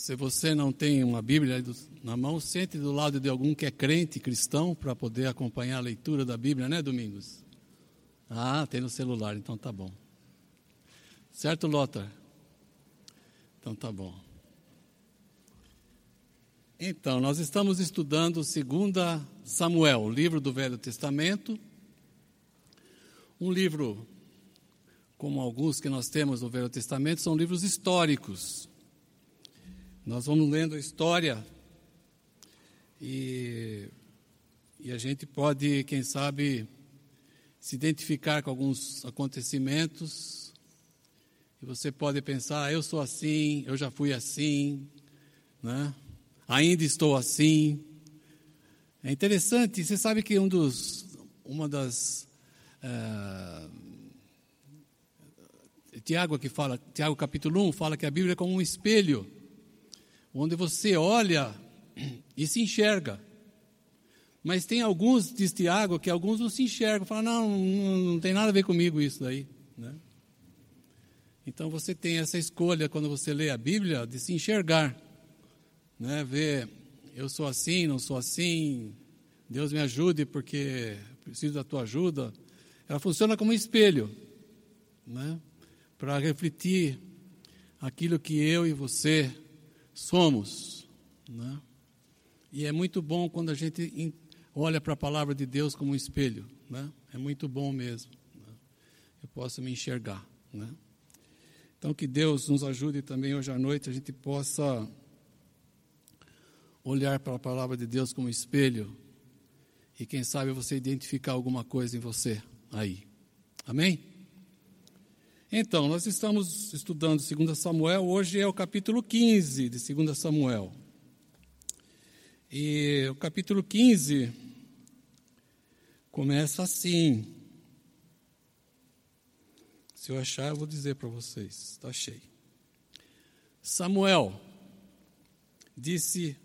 Se você não tem uma Bíblia na mão, sente do lado de algum que é crente cristão para poder acompanhar a leitura da Bíblia, né, Domingos? Ah, tem no celular, então tá bom. Certo, Lothar? Então tá bom. Então, nós estamos estudando 2 Samuel, o livro do Velho Testamento. Um livro, como alguns que nós temos no Velho Testamento, são livros históricos. Nós vamos lendo a história e, e a gente pode, quem sabe, se identificar com alguns acontecimentos. E você pode pensar, ah, eu sou assim, eu já fui assim, né? ainda estou assim. É interessante, você sabe que um dos, uma das. Uh, Tiago que fala, Tiago capítulo 1 fala que a Bíblia é como um espelho, onde você olha e se enxerga. Mas tem alguns, diz Tiago, que alguns não se enxergam, falam, não, não, não tem nada a ver comigo isso daí. Né? Então você tem essa escolha quando você lê a Bíblia de se enxergar né, ver eu sou assim, não sou assim, Deus me ajude porque preciso da tua ajuda. Ela funciona como um espelho, né, para refletir aquilo que eu e você somos, né? E é muito bom quando a gente olha para a palavra de Deus como um espelho, né? É muito bom mesmo. Né? Eu posso me enxergar, né? Então que Deus nos ajude também hoje à noite a gente possa olhar para a palavra de Deus como espelho e quem sabe você identificar alguma coisa em você aí. Amém? Então, nós estamos estudando 2 Samuel, hoje é o capítulo 15 de 2 Samuel. E o capítulo 15 começa assim. Se eu achar, eu vou dizer para vocês. Está cheio. Samuel disse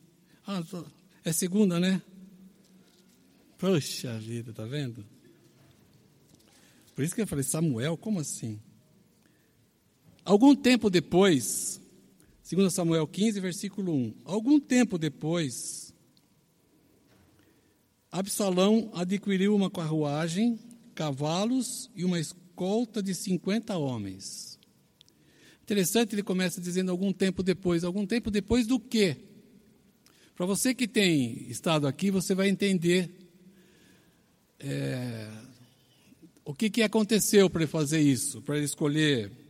ah, é segunda, né? Poxa vida, tá vendo? Por isso que eu falei, Samuel, como assim? Algum tempo depois, 2 Samuel 15, versículo 1. Algum tempo depois, Absalão adquiriu uma carruagem, cavalos e uma escolta de 50 homens. Interessante, ele começa dizendo algum tempo depois. Algum tempo depois do quê? Para você que tem estado aqui, você vai entender é, o que, que aconteceu para ele fazer isso, para ele escolher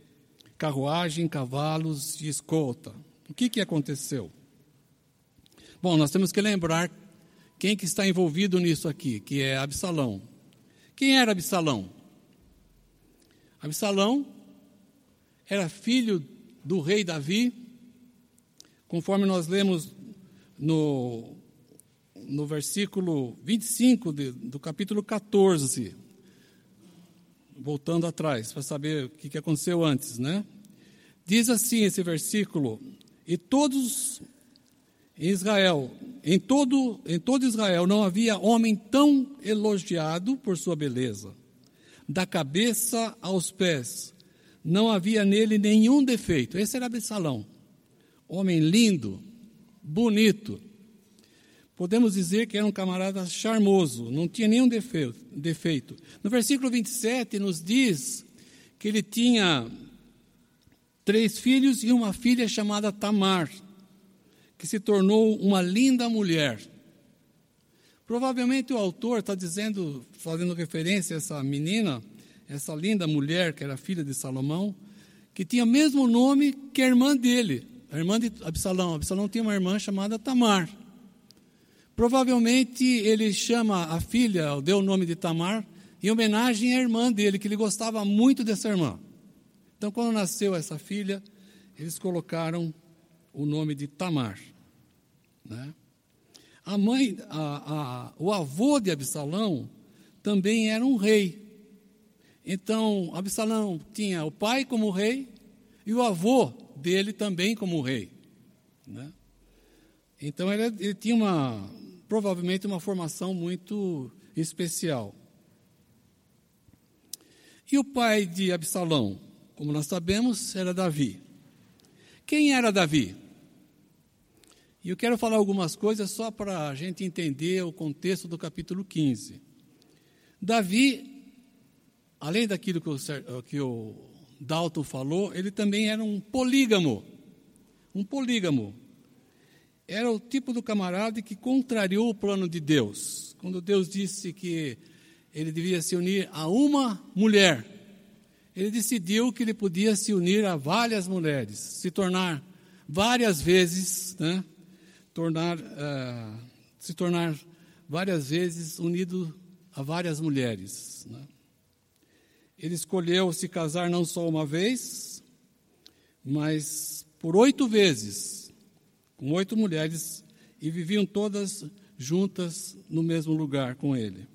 carruagem, cavalos e escolta. O que, que aconteceu? Bom, nós temos que lembrar quem que está envolvido nisso aqui, que é Absalão. Quem era Absalão? Absalão era filho do rei Davi, conforme nós lemos no, no versículo 25 de, do capítulo 14, voltando atrás, para saber o que, aconteceu antes, né? Diz assim esse versículo: E todos em Israel, em todo, em todo Israel, não havia homem tão elogiado por sua beleza, da cabeça aos pés, não havia nele nenhum defeito. Esse era Absalão, homem lindo, bonito. Podemos dizer que era um camarada charmoso, não tinha nenhum defeito. No versículo 27 nos diz que ele tinha três filhos e uma filha chamada Tamar, que se tornou uma linda mulher. Provavelmente o autor está dizendo, fazendo referência a essa menina, essa linda mulher que era filha de Salomão, que tinha o mesmo nome que a irmã dele, a irmã de Absalão. Absalão tinha uma irmã chamada Tamar. Provavelmente ele chama a filha, deu o nome de Tamar, em homenagem à irmã dele, que ele gostava muito dessa irmã. Então, quando nasceu essa filha, eles colocaram o nome de Tamar. Né? A mãe, a, a, o avô de Absalão também era um rei. Então, Absalão tinha o pai como rei e o avô dele também como rei. Né? Então ele, ele tinha uma, provavelmente uma formação muito especial. E o pai de Absalão, como nós sabemos, era Davi. Quem era Davi? E eu quero falar algumas coisas só para a gente entender o contexto do capítulo 15. Davi, além daquilo que o, que o Dalton falou, ele também era um polígamo. Um polígamo. Era o tipo do camarada que contrariou o plano de Deus. Quando Deus disse que ele devia se unir a uma mulher, ele decidiu que ele podia se unir a várias mulheres, se tornar várias vezes, né, tornar, uh, se tornar várias vezes unido a várias mulheres. Né. Ele escolheu se casar não só uma vez, mas por oito vezes, com oito mulheres, e viviam todas juntas no mesmo lugar com ele.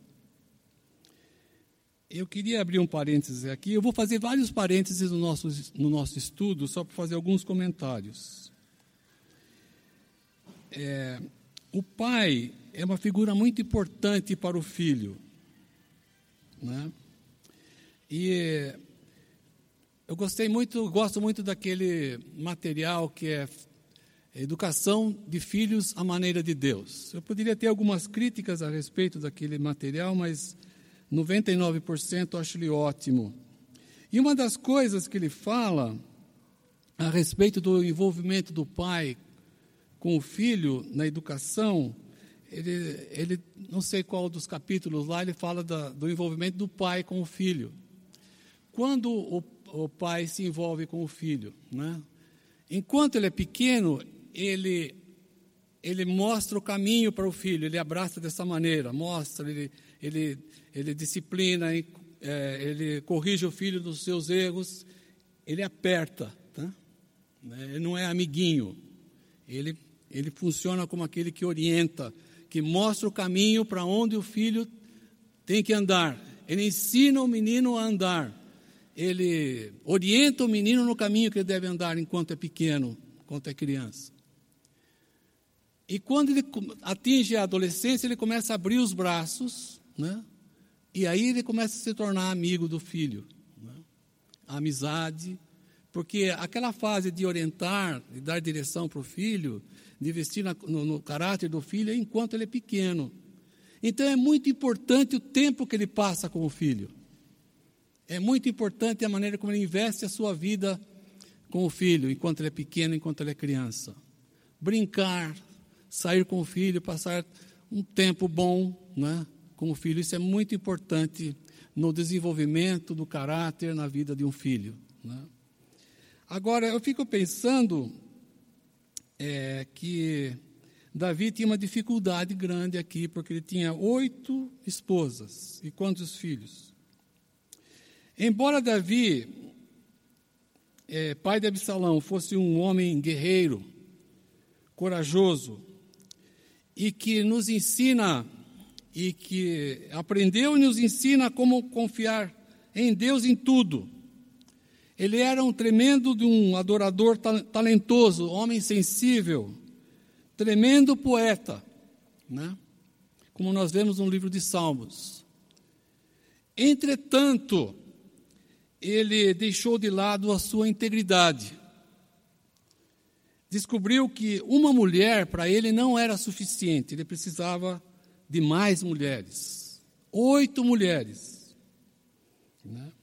Eu queria abrir um parênteses aqui. Eu vou fazer vários parênteses no nosso, no nosso estudo, só para fazer alguns comentários. É, o pai é uma figura muito importante para o filho. Né? E eu gostei muito, gosto muito daquele material que é Educação de Filhos à Maneira de Deus. Eu poderia ter algumas críticas a respeito daquele material, mas 99% acho ele ótimo. E uma das coisas que ele fala a respeito do envolvimento do pai com o filho na educação, ele, ele não sei qual dos capítulos lá, ele fala da, do envolvimento do pai com o filho. Quando o, o pai se envolve com o filho, né? enquanto ele é pequeno, ele, ele mostra o caminho para o filho, ele abraça dessa maneira, mostra, ele, ele ele disciplina, é, ele corrige o filho dos seus erros, ele aperta, tá? Né? ele não é amiguinho, ele, ele funciona como aquele que orienta, que mostra o caminho para onde o filho tem que andar, ele ensina o menino a andar, ele orienta o menino no caminho que ele deve andar enquanto é pequeno, enquanto é criança. E quando ele atinge a adolescência, ele começa a abrir os braços, né? E aí ele começa a se tornar amigo do filho. Né? A amizade, porque aquela fase de orientar, de dar direção para o filho, de investir na, no, no caráter do filho, é enquanto ele é pequeno. Então é muito importante o tempo que ele passa com o filho. É muito importante a maneira como ele investe a sua vida com o filho, enquanto ele é pequeno, enquanto ele é criança. Brincar, sair com o filho, passar um tempo bom, né? com o filho. Isso é muito importante no desenvolvimento do caráter na vida de um filho. Né? Agora, eu fico pensando é, que Davi tinha uma dificuldade grande aqui, porque ele tinha oito esposas e quantos filhos? Embora Davi, é, pai de Absalão, fosse um homem guerreiro, corajoso, e que nos ensina e que aprendeu e nos ensina como confiar em Deus em tudo. Ele era um tremendo de um adorador talentoso, homem sensível, tremendo poeta, né? como nós vemos no livro de Salmos. Entretanto, ele deixou de lado a sua integridade. Descobriu que uma mulher para ele não era suficiente, ele precisava de mais mulheres. Oito mulheres. Né?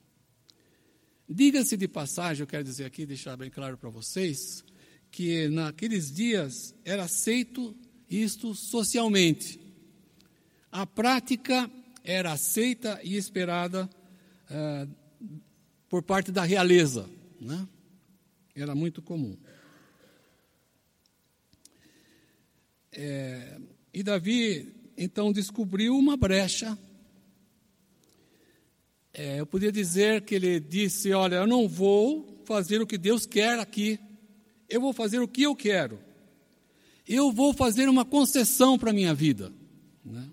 Diga-se de passagem, eu quero dizer aqui, deixar bem claro para vocês, que naqueles dias era aceito isto socialmente. A prática era aceita e esperada uh, por parte da realeza. Né? Era muito comum. É, e Davi então descobriu uma brecha. É, eu podia dizer que ele disse: Olha, eu não vou fazer o que Deus quer aqui, eu vou fazer o que eu quero. Eu vou fazer uma concessão para a minha vida. Né?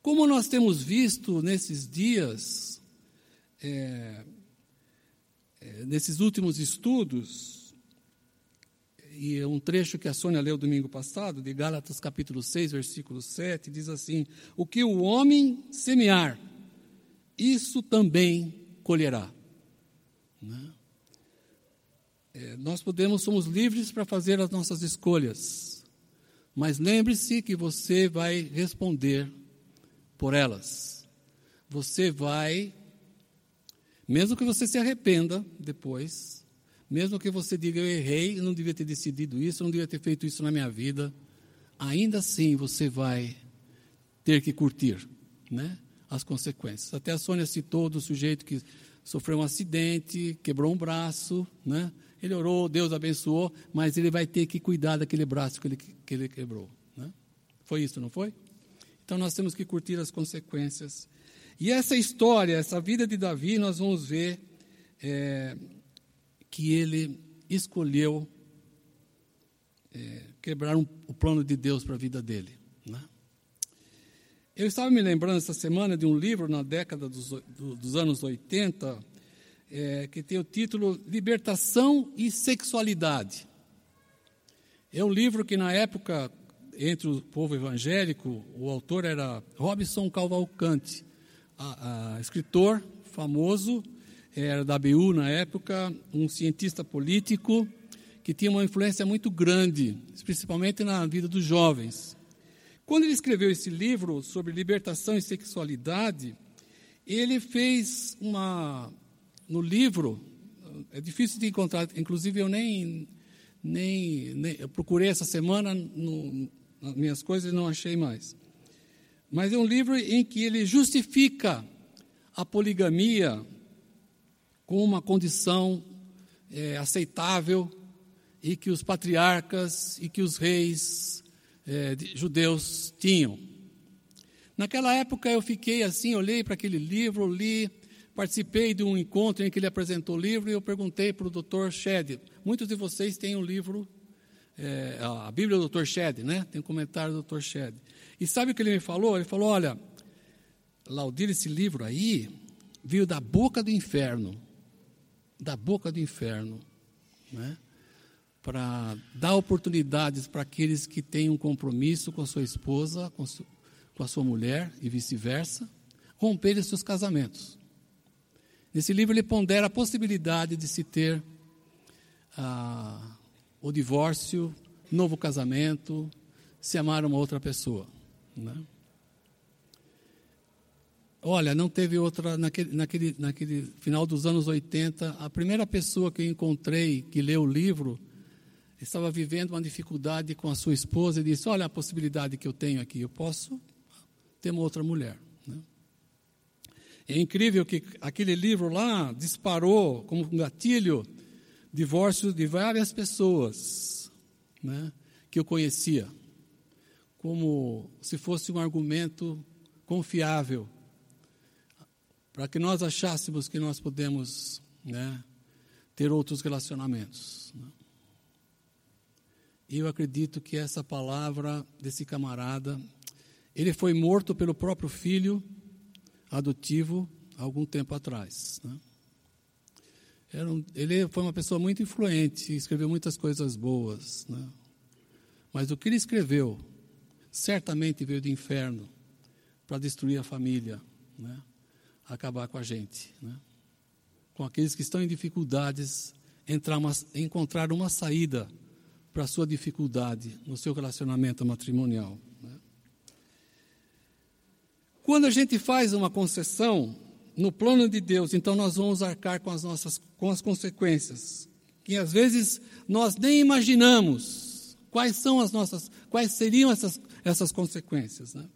Como nós temos visto nesses dias, é, é, nesses últimos estudos, e um trecho que a Sônia leu domingo passado, de Gálatas capítulo 6, versículo 7, diz assim: O que o homem semear, isso também colherá. Né? É, nós podemos, somos livres para fazer as nossas escolhas, Mas lembre-se que você vai responder por elas. Você vai, mesmo que você se arrependa depois, mesmo que você diga eu errei, eu não devia ter decidido isso, eu não devia ter feito isso na minha vida, ainda assim você vai ter que curtir, né? As consequências. Até a Sônia citou do sujeito que sofreu um acidente, quebrou um braço, né? Ele orou, Deus abençoou, mas ele vai ter que cuidar daquele braço que ele, que ele quebrou. Né? Foi isso, não foi? Então nós temos que curtir as consequências. E essa história, essa vida de Davi, nós vamos ver é, que ele escolheu é, quebrar um, o plano de Deus para a vida dele. Né? Eu estava me lembrando essa semana de um livro na década dos, dos anos 80, é, que tem o título Libertação e Sexualidade. É um livro que, na época, entre o povo evangélico, o autor era Robson Cavalcante, a, a, escritor famoso, era da BU na época, um cientista político que tinha uma influência muito grande, principalmente na vida dos jovens. Quando ele escreveu esse livro sobre libertação e sexualidade, ele fez uma. No livro, é difícil de encontrar, inclusive eu nem. nem, nem eu procurei essa semana no, nas minhas coisas e não achei mais. Mas é um livro em que ele justifica a poligamia com uma condição é, aceitável e que os patriarcas e que os reis é, judeus tinham. Naquela época eu fiquei assim, olhei para aquele livro, li, participei de um encontro em que ele apresentou o livro e eu perguntei para o Dr. Shedd. Muitos de vocês têm o um livro, é, a Bíblia do Dr. Shedd, né? Tem um comentário do Dr. Shedd. E sabe o que ele me falou? Ele falou: olha, Laudir, esse livro aí veio da boca do inferno. Da boca do inferno. Né? para dar oportunidades para aqueles que têm um compromisso com a sua esposa, com, su, com a sua mulher e vice-versa, romperem seus casamentos. Nesse livro ele pondera a possibilidade de se ter ah, o divórcio, novo casamento, se amar uma outra pessoa. Né? Olha, não teve outra, naquele, naquele, naquele final dos anos 80, a primeira pessoa que eu encontrei que leu o livro estava vivendo uma dificuldade com a sua esposa e disse: Olha a possibilidade que eu tenho aqui, eu posso ter uma outra mulher. Né? É incrível que aquele livro lá disparou como um gatilho divórcio de várias pessoas né, que eu conhecia, como se fosse um argumento confiável para que nós achássemos que nós podemos né, ter outros relacionamentos. Né? E eu acredito que essa palavra desse camarada, ele foi morto pelo próprio filho adotivo algum tempo atrás. Né? Um, ele foi uma pessoa muito influente, escreveu muitas coisas boas. Né? Mas o que ele escreveu certamente veio do inferno para destruir a família, né? Acabar com a gente. Né? Com aqueles que estão em dificuldades, uma, encontrar uma saída para a sua dificuldade no seu relacionamento matrimonial. Né? Quando a gente faz uma concessão no plano de Deus, então nós vamos arcar com as nossas com as consequências, que às vezes nós nem imaginamos quais são as nossas, quais seriam essas, essas consequências. Né?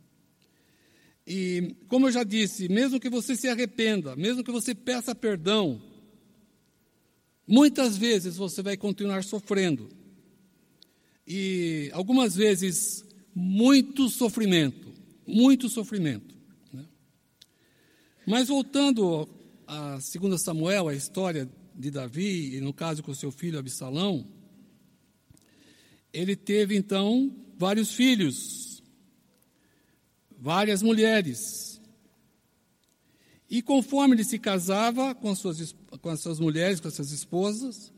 E, como eu já disse, mesmo que você se arrependa, mesmo que você peça perdão, muitas vezes você vai continuar sofrendo e algumas vezes muito sofrimento, muito sofrimento. Né? Mas voltando a 2 Samuel, a história de Davi, e no caso com seu filho Absalão, ele teve então vários filhos, várias mulheres. E conforme ele se casava com as suas, com as suas mulheres, com as suas esposas,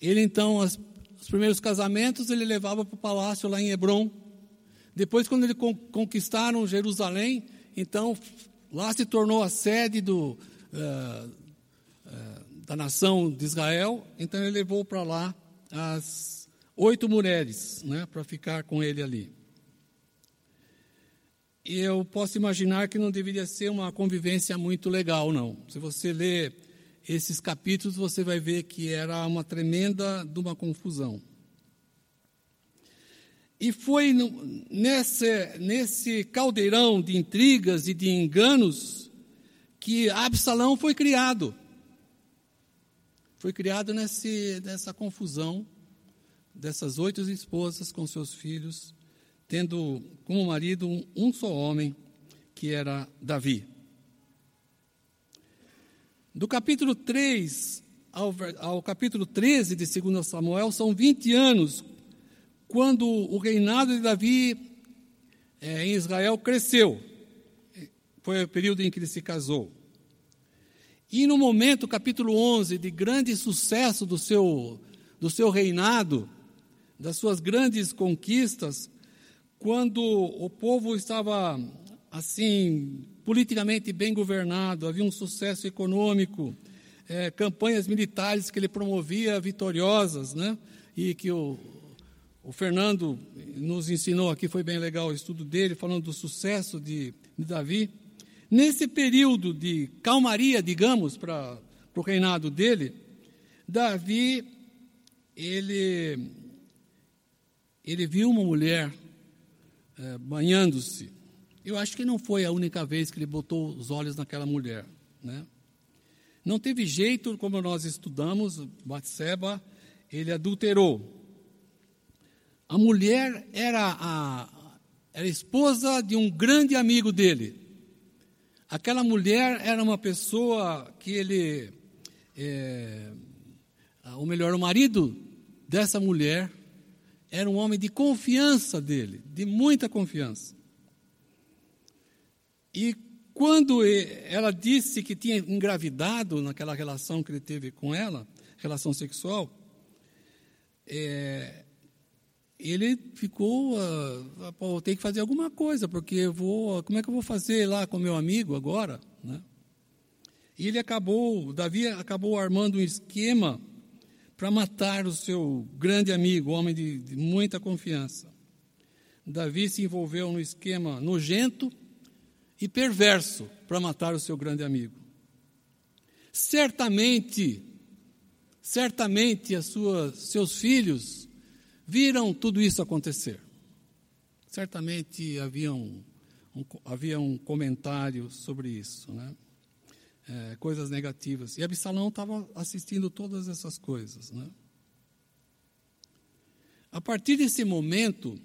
ele então as os primeiros casamentos ele levava para o palácio lá em Hebron. Depois, quando eles conquistaram Jerusalém, então lá se tornou a sede do, uh, uh, da nação de Israel. Então ele levou para lá as oito mulheres, né, para ficar com ele ali. Eu posso imaginar que não deveria ser uma convivência muito legal, não. Se você ler esses capítulos, você vai ver que era uma tremenda de uma confusão. E foi nesse, nesse caldeirão de intrigas e de enganos que Absalão foi criado. Foi criado nesse, nessa confusão dessas oito esposas com seus filhos, tendo como marido um, só homem, que era Davi. Do capítulo 3 ao, ao capítulo 13 de 2 Samuel, são 20 anos quando o reinado de Davi é, em Israel cresceu. Foi o período em que ele se casou. E no momento, capítulo 11, de grande sucesso do seu, do seu reinado, das suas grandes conquistas, quando o povo estava assim politicamente bem governado, havia um sucesso econômico, é, campanhas militares que ele promovia vitoriosas, né? E que o, o Fernando nos ensinou aqui, foi bem legal o estudo dele, falando do sucesso de, de Davi. Nesse período de calmaria, digamos, para o reinado dele, Davi, ele, ele viu uma mulher é, banhando-se. Eu acho que não foi a única vez que ele botou os olhos naquela mulher. Né? Não teve jeito, como nós estudamos, Batseba, ele adulterou. A mulher era a, era a esposa de um grande amigo dele. Aquela mulher era uma pessoa que ele, é, ou melhor, o marido dessa mulher era um homem de confiança dele, de muita confiança. E quando ela disse que tinha engravidado naquela relação que ele teve com ela, relação sexual, é, ele ficou, uh, pô, tem que fazer alguma coisa, porque eu vou, como é que eu vou fazer lá com meu amigo agora, né? E ele acabou, Davi acabou armando um esquema para matar o seu grande amigo, homem de, de muita confiança. Davi se envolveu no esquema nojento e perverso para matar o seu grande amigo. Certamente, certamente as suas, seus filhos viram tudo isso acontecer. Certamente havia um, um havia um comentário sobre isso, né? É, coisas negativas. E Absalão estava assistindo todas essas coisas. Né? A partir desse momento,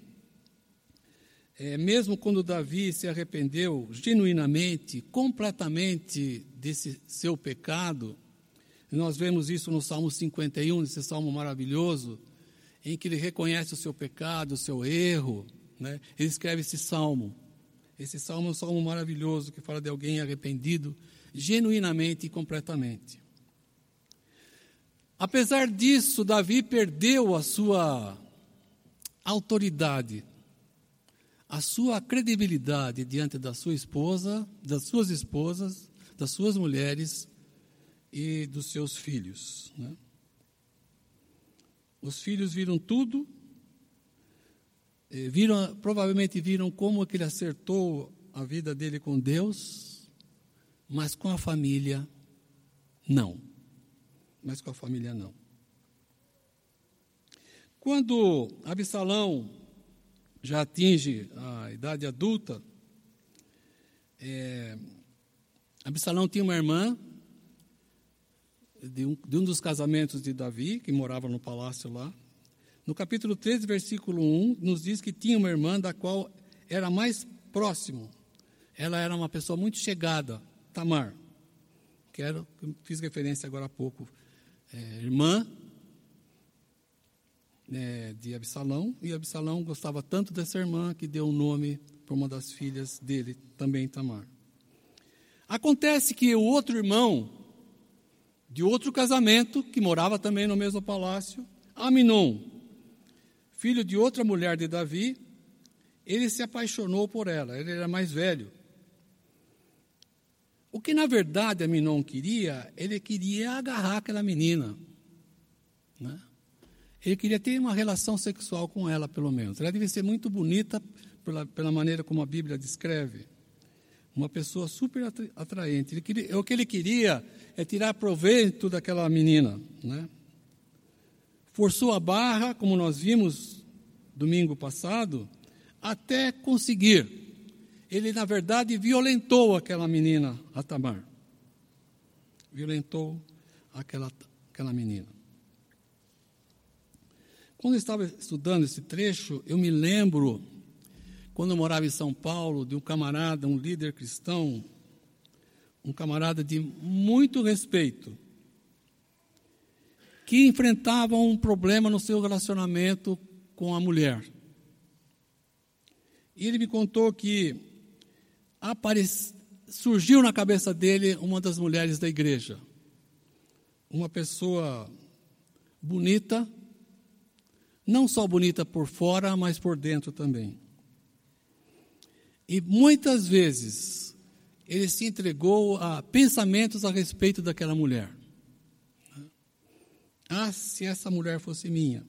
é, mesmo quando Davi se arrependeu genuinamente, completamente desse seu pecado, nós vemos isso no Salmo 51, esse salmo maravilhoso, em que ele reconhece o seu pecado, o seu erro. Né? Ele escreve esse salmo. Esse salmo é um salmo maravilhoso que fala de alguém arrependido genuinamente e completamente. Apesar disso, Davi perdeu a sua autoridade, a sua credibilidade diante da sua esposa, das suas esposas, das suas mulheres e dos seus filhos. Né? Os filhos viram tudo, eh, viram, provavelmente viram como que ele acertou a vida dele com Deus, mas com a família, não. Mas com a família, não. Quando Absalão já atinge a idade adulta, é, Absalão tinha uma irmã de um, de um dos casamentos de Davi, que morava no palácio lá. No capítulo 13, versículo 1, nos diz que tinha uma irmã da qual era mais próximo. Ela era uma pessoa muito chegada, Tamar, que era, fiz referência agora há pouco, é, irmã é, de Absalão, e Absalão gostava tanto dessa irmã que deu o um nome para uma das filhas dele, também Tamar. Acontece que o outro irmão de outro casamento, que morava também no mesmo palácio, Aminon, filho de outra mulher de Davi, ele se apaixonou por ela, ele era mais velho. O que na verdade Aminon queria, ele queria agarrar aquela menina. Né? Ele queria ter uma relação sexual com ela, pelo menos. Ela devia ser muito bonita pela, pela maneira como a Bíblia descreve. Uma pessoa super atraente. Queria, o que ele queria é tirar proveito daquela menina. Né? Forçou a barra, como nós vimos domingo passado, até conseguir. Ele, na verdade, violentou aquela menina, a Tamar. Violentou aquela, aquela menina. Quando eu estava estudando esse trecho, eu me lembro, quando eu morava em São Paulo, de um camarada, um líder cristão, um camarada de muito respeito, que enfrentava um problema no seu relacionamento com a mulher. E ele me contou que apareci, surgiu na cabeça dele uma das mulheres da igreja. Uma pessoa bonita, não só bonita por fora, mas por dentro também. E muitas vezes ele se entregou a pensamentos a respeito daquela mulher. Ah, se essa mulher fosse minha.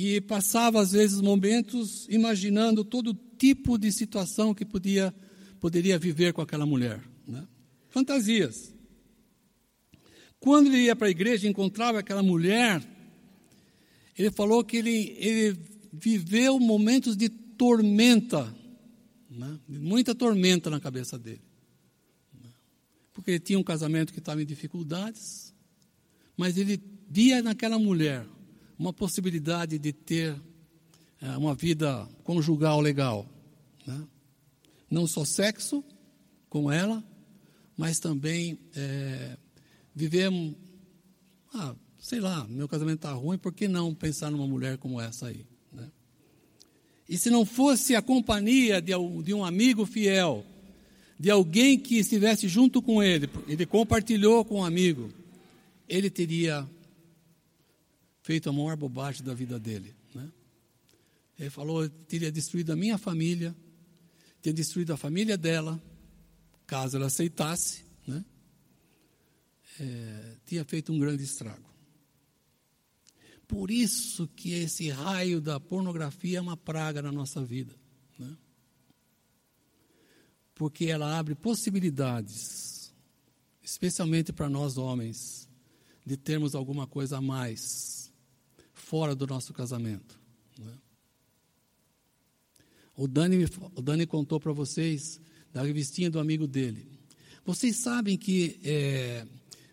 E passava às vezes momentos imaginando todo tipo de situação que podia poderia viver com aquela mulher, né? Fantasias. Quando ele ia para a igreja e encontrava aquela mulher, ele falou que ele, ele viveu momentos de tormenta, né? muita tormenta na cabeça dele. Porque ele tinha um casamento que estava em dificuldades, mas ele via naquela mulher uma possibilidade de ter é, uma vida conjugal legal. Né? Não só sexo com ela, mas também é, viver ah, sei lá, meu casamento está ruim, por que não pensar numa mulher como essa aí? Né? E se não fosse a companhia de, de um amigo fiel, de alguém que estivesse junto com ele, ele compartilhou com um amigo, ele teria feito a maior bobagem da vida dele. Né? Ele falou, teria destruído a minha família, teria destruído a família dela, caso ela aceitasse, né? É, tinha feito um grande estrago. Por isso que esse raio da pornografia é uma praga na nossa vida. Né? Porque ela abre possibilidades, especialmente para nós homens, de termos alguma coisa a mais fora do nosso casamento. Né? O, Dani, o Dani contou para vocês da revistinha do amigo dele. Vocês sabem que é,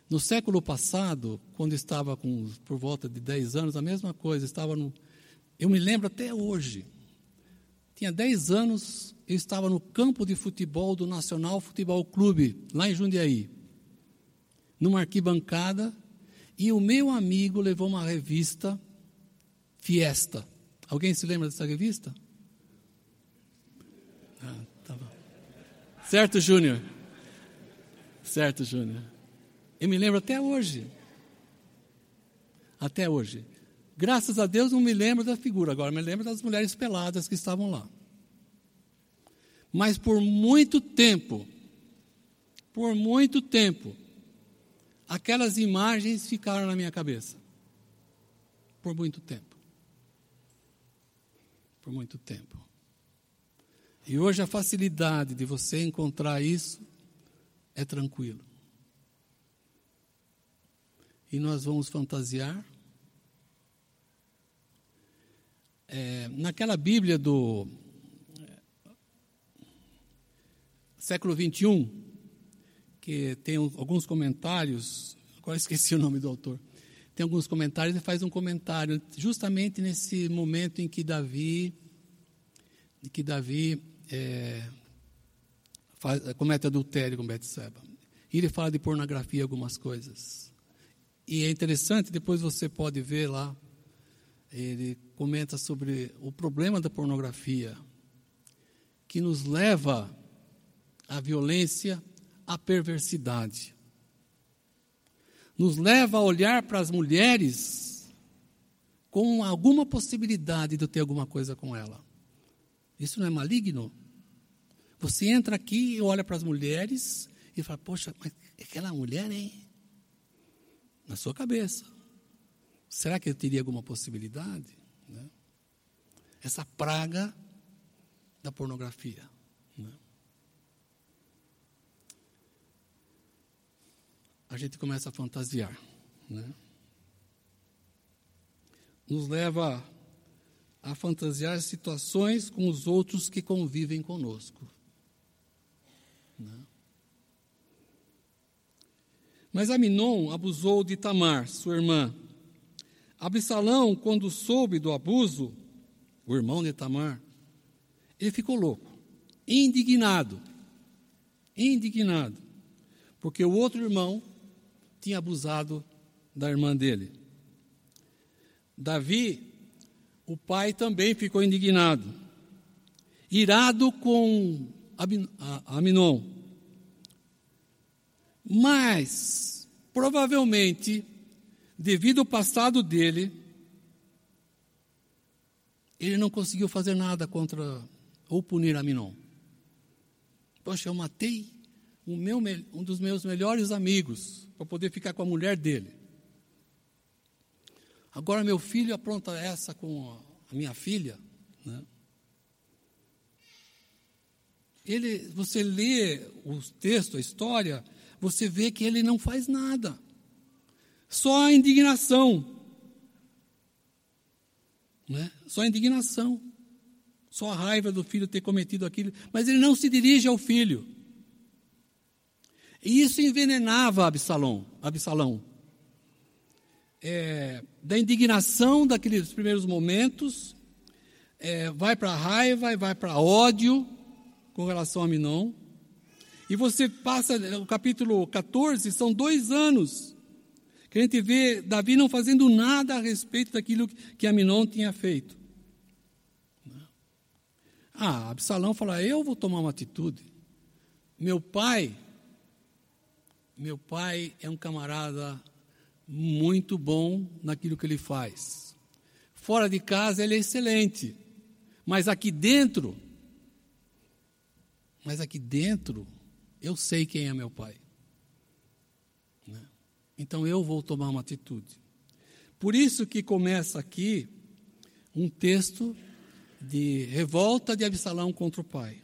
no século passado, quando estava com por volta de 10 anos, a mesma coisa, estava no Eu me lembro até hoje. Tinha 10 anos, eu estava no campo de futebol do Nacional Futebol Clube, lá em Jundiaí. Numa arquibancada, e o meu amigo levou uma revista Fiesta. Alguém se lembra dessa revista? Ah, tá certo, Júnior? Certo, Júnior. Eu me lembro até hoje. Até hoje. Graças a Deus não me lembro da figura, agora me lembro das mulheres peladas que estavam lá. Mas por muito tempo, por muito tempo, aquelas imagens ficaram na minha cabeça. Por muito tempo. Por muito tempo. E hoje a facilidade de você encontrar isso é tranquilo e nós vamos fantasiar. É, naquela Bíblia do século 21, que tem alguns comentários, agora esqueci o nome do autor, tem alguns comentários, ele faz um comentário justamente nesse momento em que Davi, que Davi é, faz, comete adultério com Betseba. E ele fala de pornografia algumas coisas. E é interessante, depois você pode ver lá, ele comenta sobre o problema da pornografia, que nos leva à violência, à perversidade. Nos leva a olhar para as mulheres com alguma possibilidade de eu ter alguma coisa com ela. Isso não é maligno? Você entra aqui e olha para as mulheres e fala, poxa, mas aquela mulher, hein? na sua cabeça. Será que ele teria alguma possibilidade? Né? Essa praga da pornografia. A gente começa a fantasiar. Né? Nos leva a fantasiar situações com os outros que convivem conosco. Né? Mas Aminon abusou de Tamar, sua irmã. Absalão, quando soube do abuso, o irmão de Tamar, ele ficou louco, indignado, indignado, porque o outro irmão tinha abusado da irmã dele. Davi, o pai também ficou indignado, irado com Aminon. Mas, provavelmente, devido ao passado dele, ele não conseguiu fazer nada contra ou punir Aminon. Poxa, eu matei um, meu, um dos meus melhores amigos para poder ficar com a mulher dele. Agora meu filho apronta essa com a minha filha. Né? Ele, você lê o texto, a história, você vê que ele não faz nada. Só a indignação. Né? Só a indignação. Só a raiva do filho ter cometido aquilo. Mas ele não se dirige ao filho. E isso envenenava Absalão. Absalão. É, da indignação daqueles primeiros momentos, é, vai para raiva e vai para ódio com relação a Minon. E você passa, o capítulo 14, são dois anos que a gente vê Davi não fazendo nada a respeito daquilo que Aminon tinha feito. Ah, Absalão fala: Eu vou tomar uma atitude. Meu pai, meu pai é um camarada muito bom naquilo que ele faz. Fora de casa ele é excelente, mas aqui dentro, mas aqui dentro, eu sei quem é meu pai. Então eu vou tomar uma atitude. Por isso que começa aqui um texto de revolta de Absalão contra o pai.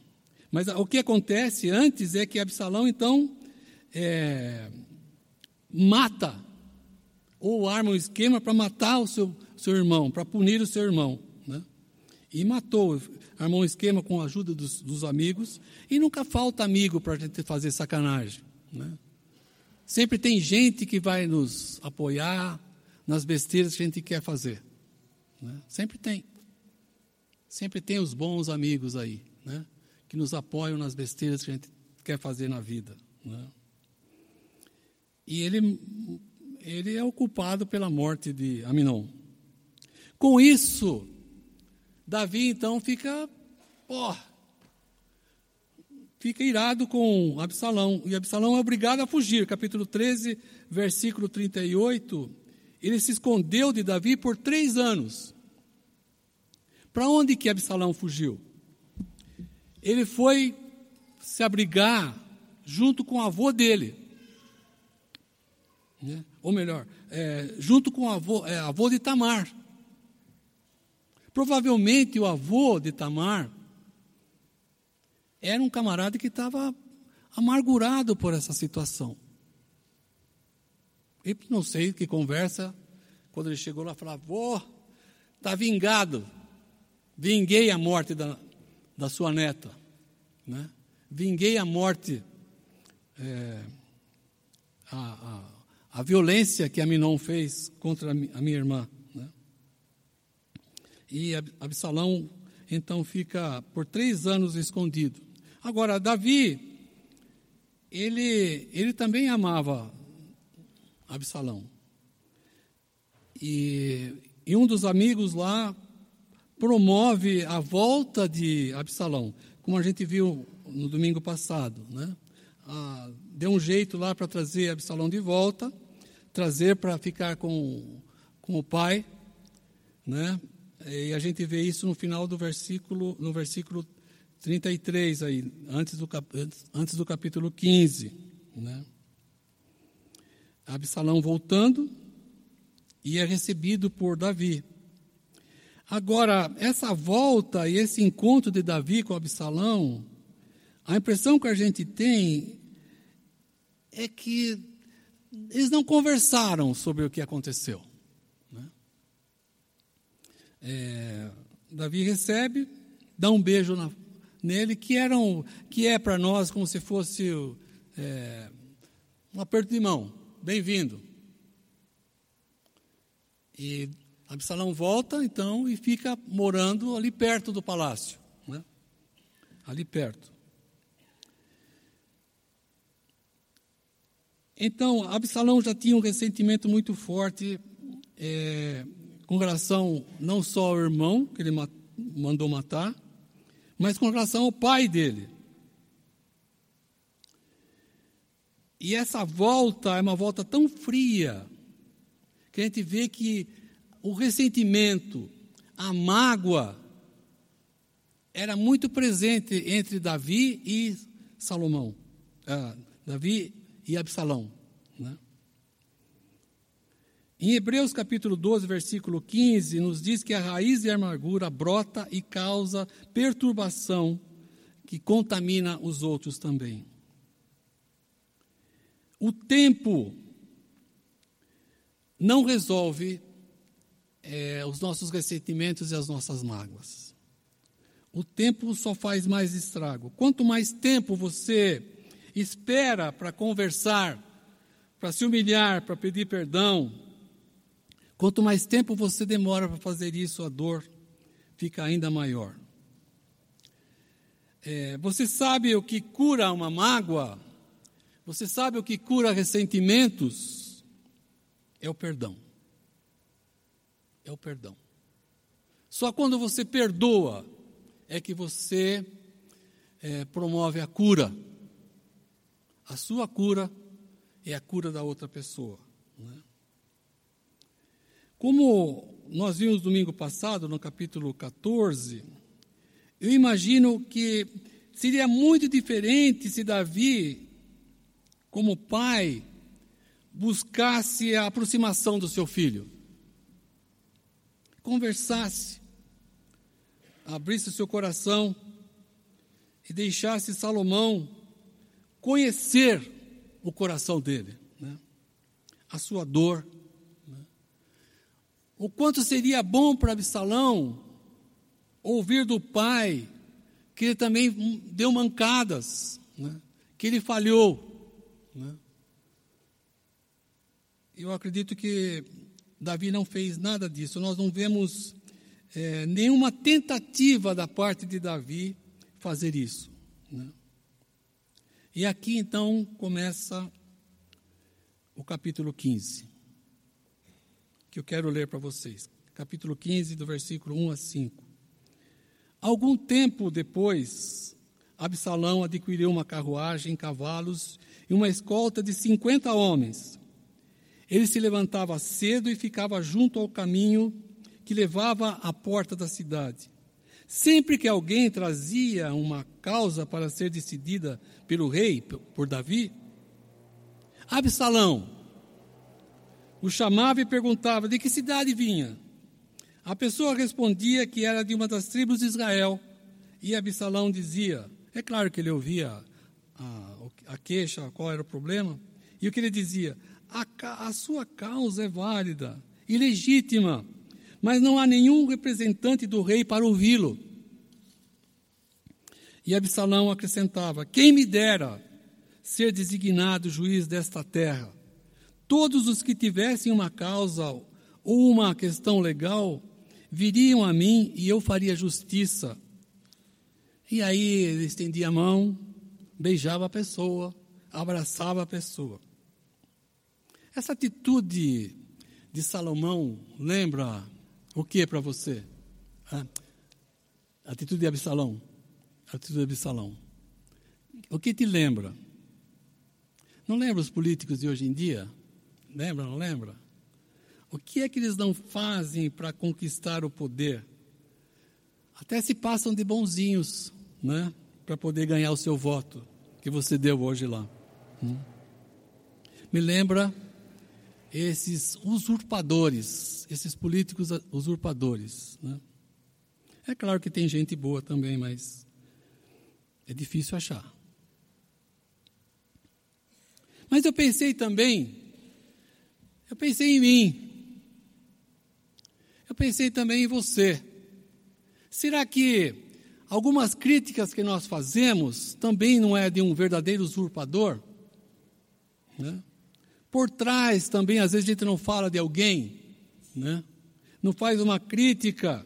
Mas o que acontece antes é que Absalão, então, é, mata, ou arma um esquema para matar o seu, seu irmão, para punir o seu irmão. Né? E matou, armou um esquema com a ajuda dos, dos amigos, e nunca falta amigo para a gente fazer sacanagem. Né? Sempre tem gente que vai nos apoiar nas besteiras que a gente quer fazer. Né? Sempre tem. Sempre tem os bons amigos aí, né? que nos apoiam nas besteiras que a gente quer fazer na vida. Né? E ele, ele é o culpado pela morte de Aminon. Com isso, Davi então fica, ó, fica irado com Absalão. E Absalão é obrigado a fugir. Capítulo 13, versículo 38. Ele se escondeu de Davi por três anos. Para onde que Absalão fugiu? Ele foi se abrigar junto com o avô dele. Né? Ou melhor, é, junto com o avô, é, avô de Tamar. Provavelmente o avô de Tamar era um camarada que estava amargurado por essa situação. E não sei que conversa, quando ele chegou lá, falava: Vô, está vingado, vinguei a morte da, da sua neta, né? vinguei a morte, é, a, a, violência que Aminon fez contra a minha irmã. Né? E Absalão então fica por três anos escondido. Agora, Davi, ele, ele também amava Absalão. E, e um dos amigos lá promove a volta de Absalão, como a gente viu no domingo passado. Né? Ah, deu um jeito lá para trazer Absalão de volta, trazer para ficar com, com o pai. Né? E a gente vê isso no final do versículo, no versículo 33 aí, antes do, antes do capítulo 15. Né? Absalão voltando, e é recebido por Davi. Agora, essa volta e esse encontro de Davi com Absalão, a impressão que a gente tem é que eles não conversaram sobre o que aconteceu. Né? É, Davi recebe, dá um beijo na, nele, que, era um, que é para nós como se fosse é, um aperto de mão. Bem-vindo. E Absalão volta, então, e fica morando ali perto do palácio. Né? Ali perto. Então, Absalão já tinha um ressentimento muito forte é, com relação não só ao irmão, que ele mandou matar, mas com relação ao pai dele. E essa volta é uma volta tão fria, que a gente vê que o ressentimento, a mágoa, era muito presente entre Davi e Salomão, ah, Davi e Absalão. Né? Em Hebreus capítulo 12, versículo 15, nos diz que a raiz de amargura brota e causa perturbação que contamina os outros também. O tempo não resolve é, os nossos ressentimentos e as nossas mágoas. O tempo só faz mais estrago. Quanto mais tempo você espera para conversar, para se humilhar, para pedir perdão, quanto mais tempo você demora para fazer isso, a dor fica ainda maior. É, você sabe o que cura uma mágoa? Você sabe o que cura ressentimentos? é o perdão. É o perdão. Só quando você perdoa é que você é, promove a cura. A sua cura é a cura da outra pessoa. Né? Como nós vimos domingo passado, no capítulo 14, eu imagino que seria muito diferente se Davi, como pai, buscasse a aproximação do seu filho, conversasse, abrisse o seu coração e deixasse Salomão conhecer o coração dele, né? a sua dor. Né? O quanto seria bom para Absalão ouvir do pai que ele também deu mancadas, né? que ele falhou. Né? eu acredito que Davi não fez nada disso. Nós não vemos é, nenhuma tentativa da parte de Davi fazer isso. Né? E aqui então começa o capítulo 15, que eu quero ler para vocês. Capítulo 15, do versículo 1 a 5. Algum tempo depois, Absalão adquiriu uma carruagem, cavalos e uma escolta de 50 homens ele se levantava cedo e ficava junto ao caminho que levava à porta da cidade. Sempre que alguém trazia uma causa para ser decidida pelo rei, por Davi, Absalão o chamava e perguntava de que cidade vinha. A pessoa respondia que era de uma das tribos de Israel. E Absalão dizia: é claro que ele ouvia a, a queixa, qual era o problema. E o que ele dizia? a, a sua causa é válida e legítima, mas não há nenhum representante do rei para ouvi-lo. E Absalão acrescentava: Quem me dera ser designado juiz desta terra? Todos os que tivessem uma causa ou uma questão legal viriam a mim e eu faria justiça. E aí ele estendia a mão, beijava a pessoa, abraçava a pessoa. Essa atitude de Salomão lembra o que para você? A atitude de Absalão. A atitude de Absalão. O que te lembra? Não lembra os políticos de hoje em dia? Lembra, não lembra? O que é que eles não fazem para conquistar o poder? Até se passam de bonzinhos, né? Para poder ganhar o seu voto que você deu hoje lá. Hum? Me lembra esses usurpadores, esses políticos usurpadores. Né? É claro que tem gente boa também, mas é difícil achar. Mas eu pensei também, eu pensei em mim, eu pensei também em você. Será que algumas críticas que nós fazemos também não é de um verdadeiro usurpador? Né? Por trás também, às vezes a gente não fala de alguém, né? não faz uma crítica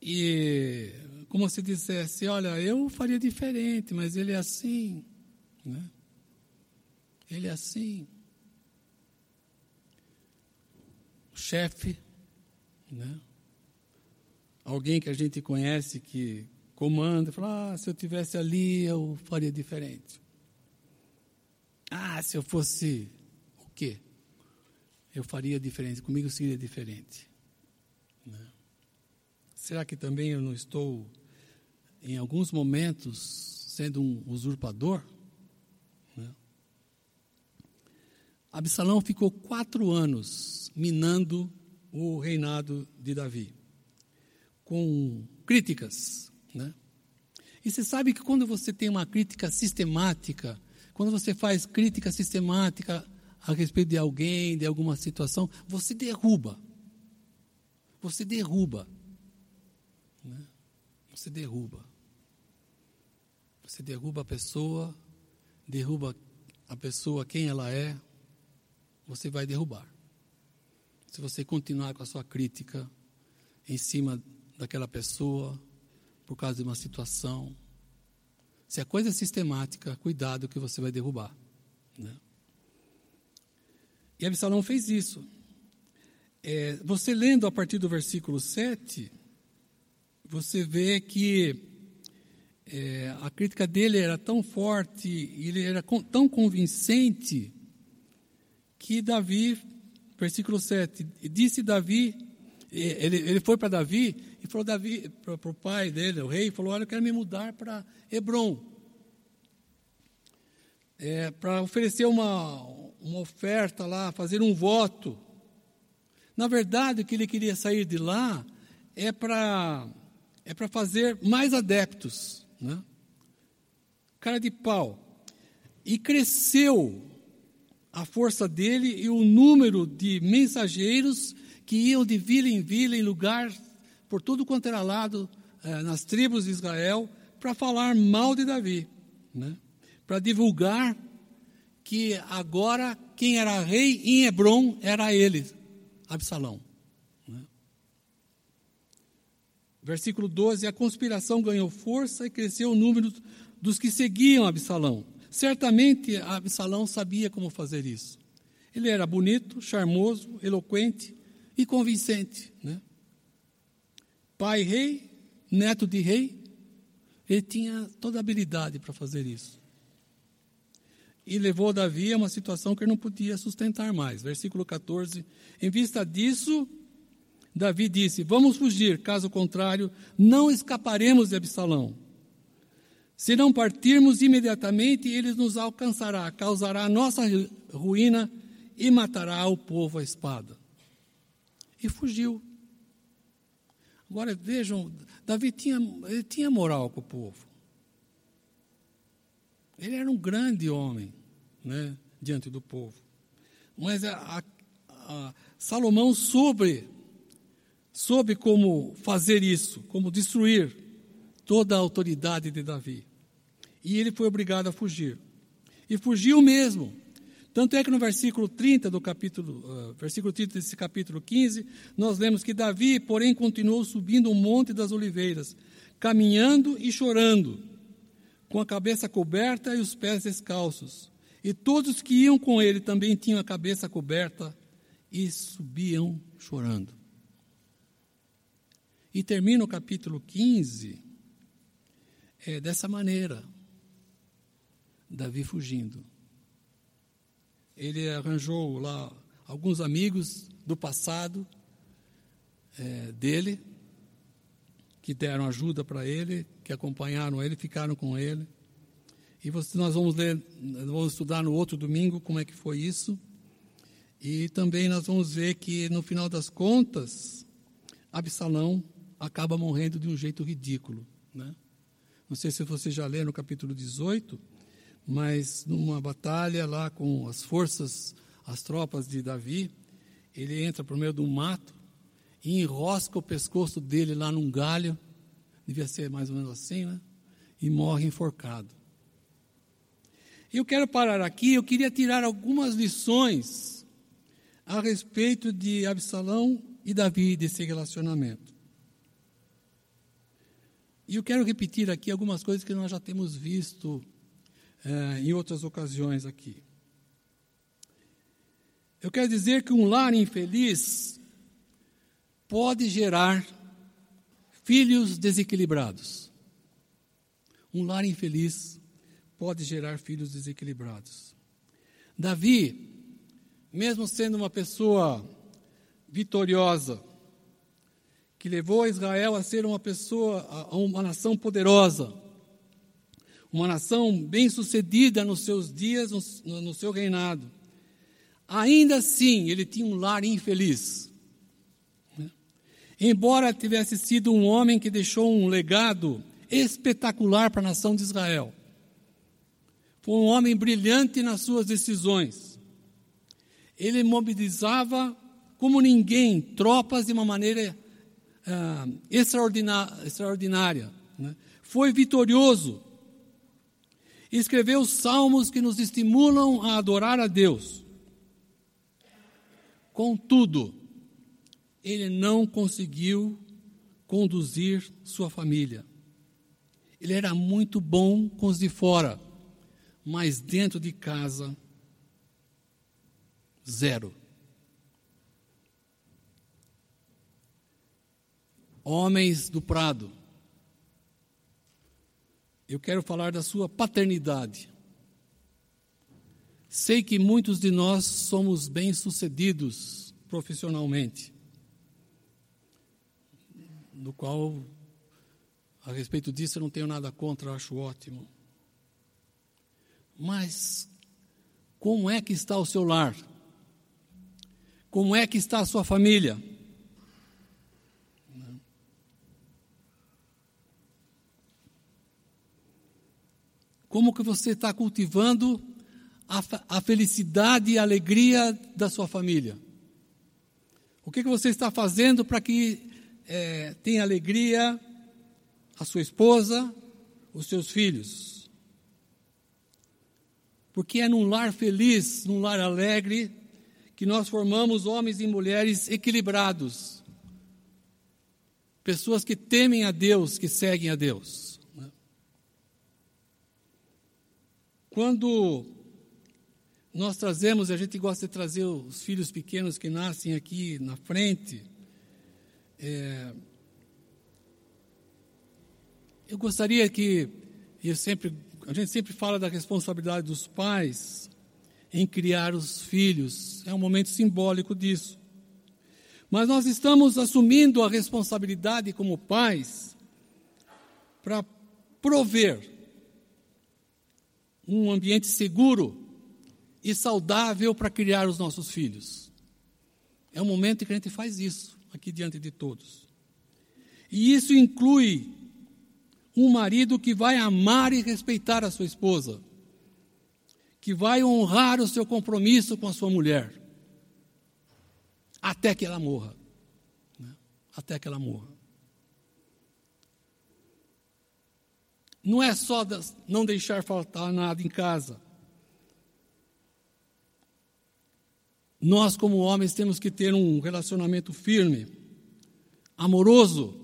e como se dissesse, olha, eu faria diferente, mas ele é assim, né? Ele é assim. Chefe, né? Alguém que a gente conhece que comanda, fala, ah, se eu tivesse ali eu faria diferente. Ah, se eu fosse o quê? Eu faria diferente, comigo seria diferente. Né? Será que também eu não estou, em alguns momentos, sendo um usurpador? Né? Absalão ficou quatro anos minando o reinado de Davi, com críticas. Né? E você sabe que quando você tem uma crítica sistemática, quando você faz crítica sistemática a respeito de alguém, de alguma situação, você derruba. Você derruba. Né? Você derruba. Você derruba a pessoa, derruba a pessoa quem ela é, você vai derrubar. Se você continuar com a sua crítica em cima daquela pessoa, por causa de uma situação, se a coisa é sistemática, cuidado que você vai derrubar. Né? E Absalão fez isso. É, você lendo a partir do versículo 7, você vê que é, a crítica dele era tão forte, ele era tão convincente, que Davi, versículo 7, disse Davi, ele, ele foi para Davi e falou Davi para o pai dele, o rei, falou: Olha, eu quero me mudar para Hebron, é, para oferecer uma, uma oferta lá, fazer um voto. Na verdade, o que ele queria sair de lá é para é para fazer mais adeptos, né? Cara de pau. E cresceu a força dele e o número de mensageiros que iam de vila em vila, em lugar, por tudo quanto era lado, eh, nas tribos de Israel, para falar mal de Davi, né? para divulgar que agora quem era rei em Hebron era ele, Absalão. Versículo 12: A conspiração ganhou força e cresceu o número dos que seguiam Absalão. Certamente Absalão sabia como fazer isso. Ele era bonito, charmoso, eloquente e convincente. Né? Pai rei, neto de rei, ele tinha toda a habilidade para fazer isso. E levou Davi a uma situação que ele não podia sustentar mais. Versículo 14: Em vista disso, Davi disse: Vamos fugir, caso contrário, não escaparemos de Absalão. Se não partirmos imediatamente, ele nos alcançará, causará nossa ruína e matará o povo à espada. E fugiu. Agora vejam, Davi tinha, ele tinha moral com o povo. Ele era um grande homem né, diante do povo. Mas a, a, a Salomão soube soube como fazer isso, como destruir toda a autoridade de Davi. E ele foi obrigado a fugir. E fugiu mesmo. Tanto é que no versículo 30 do capítulo, uh, versículo 30 desse capítulo 15, nós lemos que Davi, porém, continuou subindo o monte das oliveiras, caminhando e chorando, com a cabeça coberta e os pés descalços. E todos que iam com ele também tinham a cabeça coberta e subiam chorando. E termina o capítulo 15 é, dessa maneira: Davi fugindo. Ele arranjou lá alguns amigos do passado é, dele, que deram ajuda para ele, que acompanharam ele, ficaram com ele. E você, nós vamos ler, vamos estudar no outro domingo como é que foi isso. E também nós vamos ver que, no final das contas, Absalão acaba morrendo de um jeito ridículo. Né? Não sei se você já lê no capítulo 18, mas numa batalha lá com as forças, as tropas de Davi, ele entra por meio do mato e enrosca o pescoço dele lá num galho, devia ser mais ou menos assim, né? E morre enforcado. Eu quero parar aqui, eu queria tirar algumas lições a respeito de Absalão e Davi desse relacionamento. E eu quero repetir aqui algumas coisas que nós já temos visto é, em outras ocasiões aqui. Eu quero dizer que um lar infeliz pode gerar filhos desequilibrados. Um lar infeliz pode gerar filhos desequilibrados. Davi, mesmo sendo uma pessoa vitoriosa, que levou Israel a ser uma pessoa, a uma nação poderosa, uma nação bem-sucedida nos seus dias, no, no seu reinado. Ainda assim, ele tinha um lar infeliz. Né? Embora tivesse sido um homem que deixou um legado espetacular para a nação de Israel, foi um homem brilhante nas suas decisões. Ele mobilizava como ninguém tropas de uma maneira ah, extraordinária. Né? Foi vitorioso. Escreveu salmos que nos estimulam a adorar a Deus. Contudo, ele não conseguiu conduzir sua família. Ele era muito bom com os de fora, mas dentro de casa, zero. Homens do Prado, eu quero falar da sua paternidade. Sei que muitos de nós somos bem-sucedidos profissionalmente, no qual, a respeito disso, eu não tenho nada contra, acho ótimo. Mas, como é que está o seu lar? Como é que está a sua família? Como que você está cultivando a, a, felicidade e a alegria da sua família? O que, que você está fazendo para que é, tenha alegria a sua esposa, os seus filhos? Porque é num lar feliz, num lar alegre, que nós formamos homens e mulheres equilibrados. Pessoas que temem a Deus, que seguem a Deus. Quando nós trazemos, a gente gosta de trazer os filhos pequenos que nascem aqui na frente, é, eu gostaria que, eu sempre, a gente sempre fala da responsabilidade dos pais em criar os filhos, é um momento simbólico disso. Mas nós estamos assumindo a responsabilidade como pais para prover um ambiente seguro e saudável para criar os nossos filhos. É o momento que a gente faz isso, aqui diante de todos. E isso inclui um marido que vai amar e respeitar a sua esposa, que vai honrar o seu compromisso com a sua mulher, até que ela morra. Né? Até que ela morra. Não é só não deixar faltar nada em casa. Nós, como homens, temos que ter um relacionamento firme, amoroso,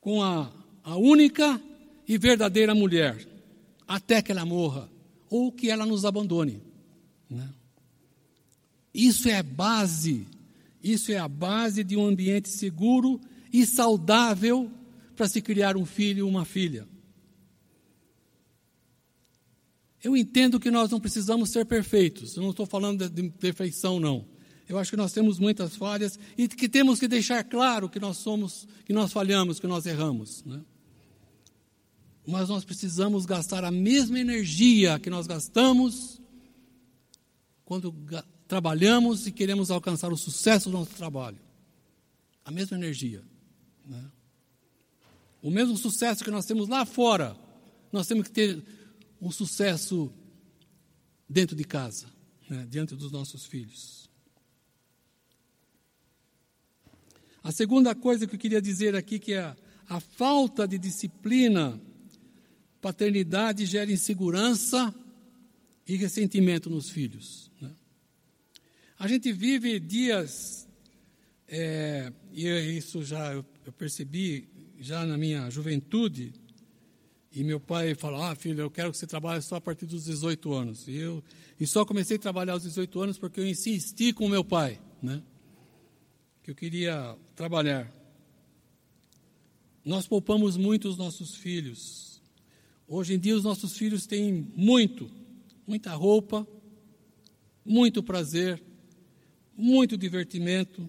com a, a única e verdadeira mulher, até que ela morra, ou que ela nos abandone. Né? Isso é base, isso é a base de um ambiente seguro e saudável para se criar um filho ou uma filha. Eu entendo que nós não precisamos ser perfeitos, eu não estou falando de perfeição, não. Eu acho que nós temos muitas falhas e que temos que deixar claro que nós somos, que nós falhamos, que nós erramos. Né? Mas nós precisamos gastar a mesma energia que nós gastamos quando trabalhamos e queremos alcançar o sucesso do nosso trabalho. A mesma energia. Né? O mesmo sucesso que nós temos lá fora, nós temos que ter um sucesso dentro de casa, né? diante dos nossos filhos. A segunda coisa que eu queria dizer aqui que é a, a falta de disciplina, paternidade gera insegurança e ressentimento nos filhos. Né? A gente vive dias, é, e isso já eu, eu percebi já na minha juventude, e meu pai falou: Ah, filho, eu quero que você trabalhe só a partir dos 18 anos. E, eu, e só comecei a trabalhar aos 18 anos porque eu insisti com meu pai, né? Que eu queria trabalhar. Nós poupamos muito os nossos filhos. Hoje em dia, os nossos filhos têm muito, muita roupa, muito prazer, muito divertimento.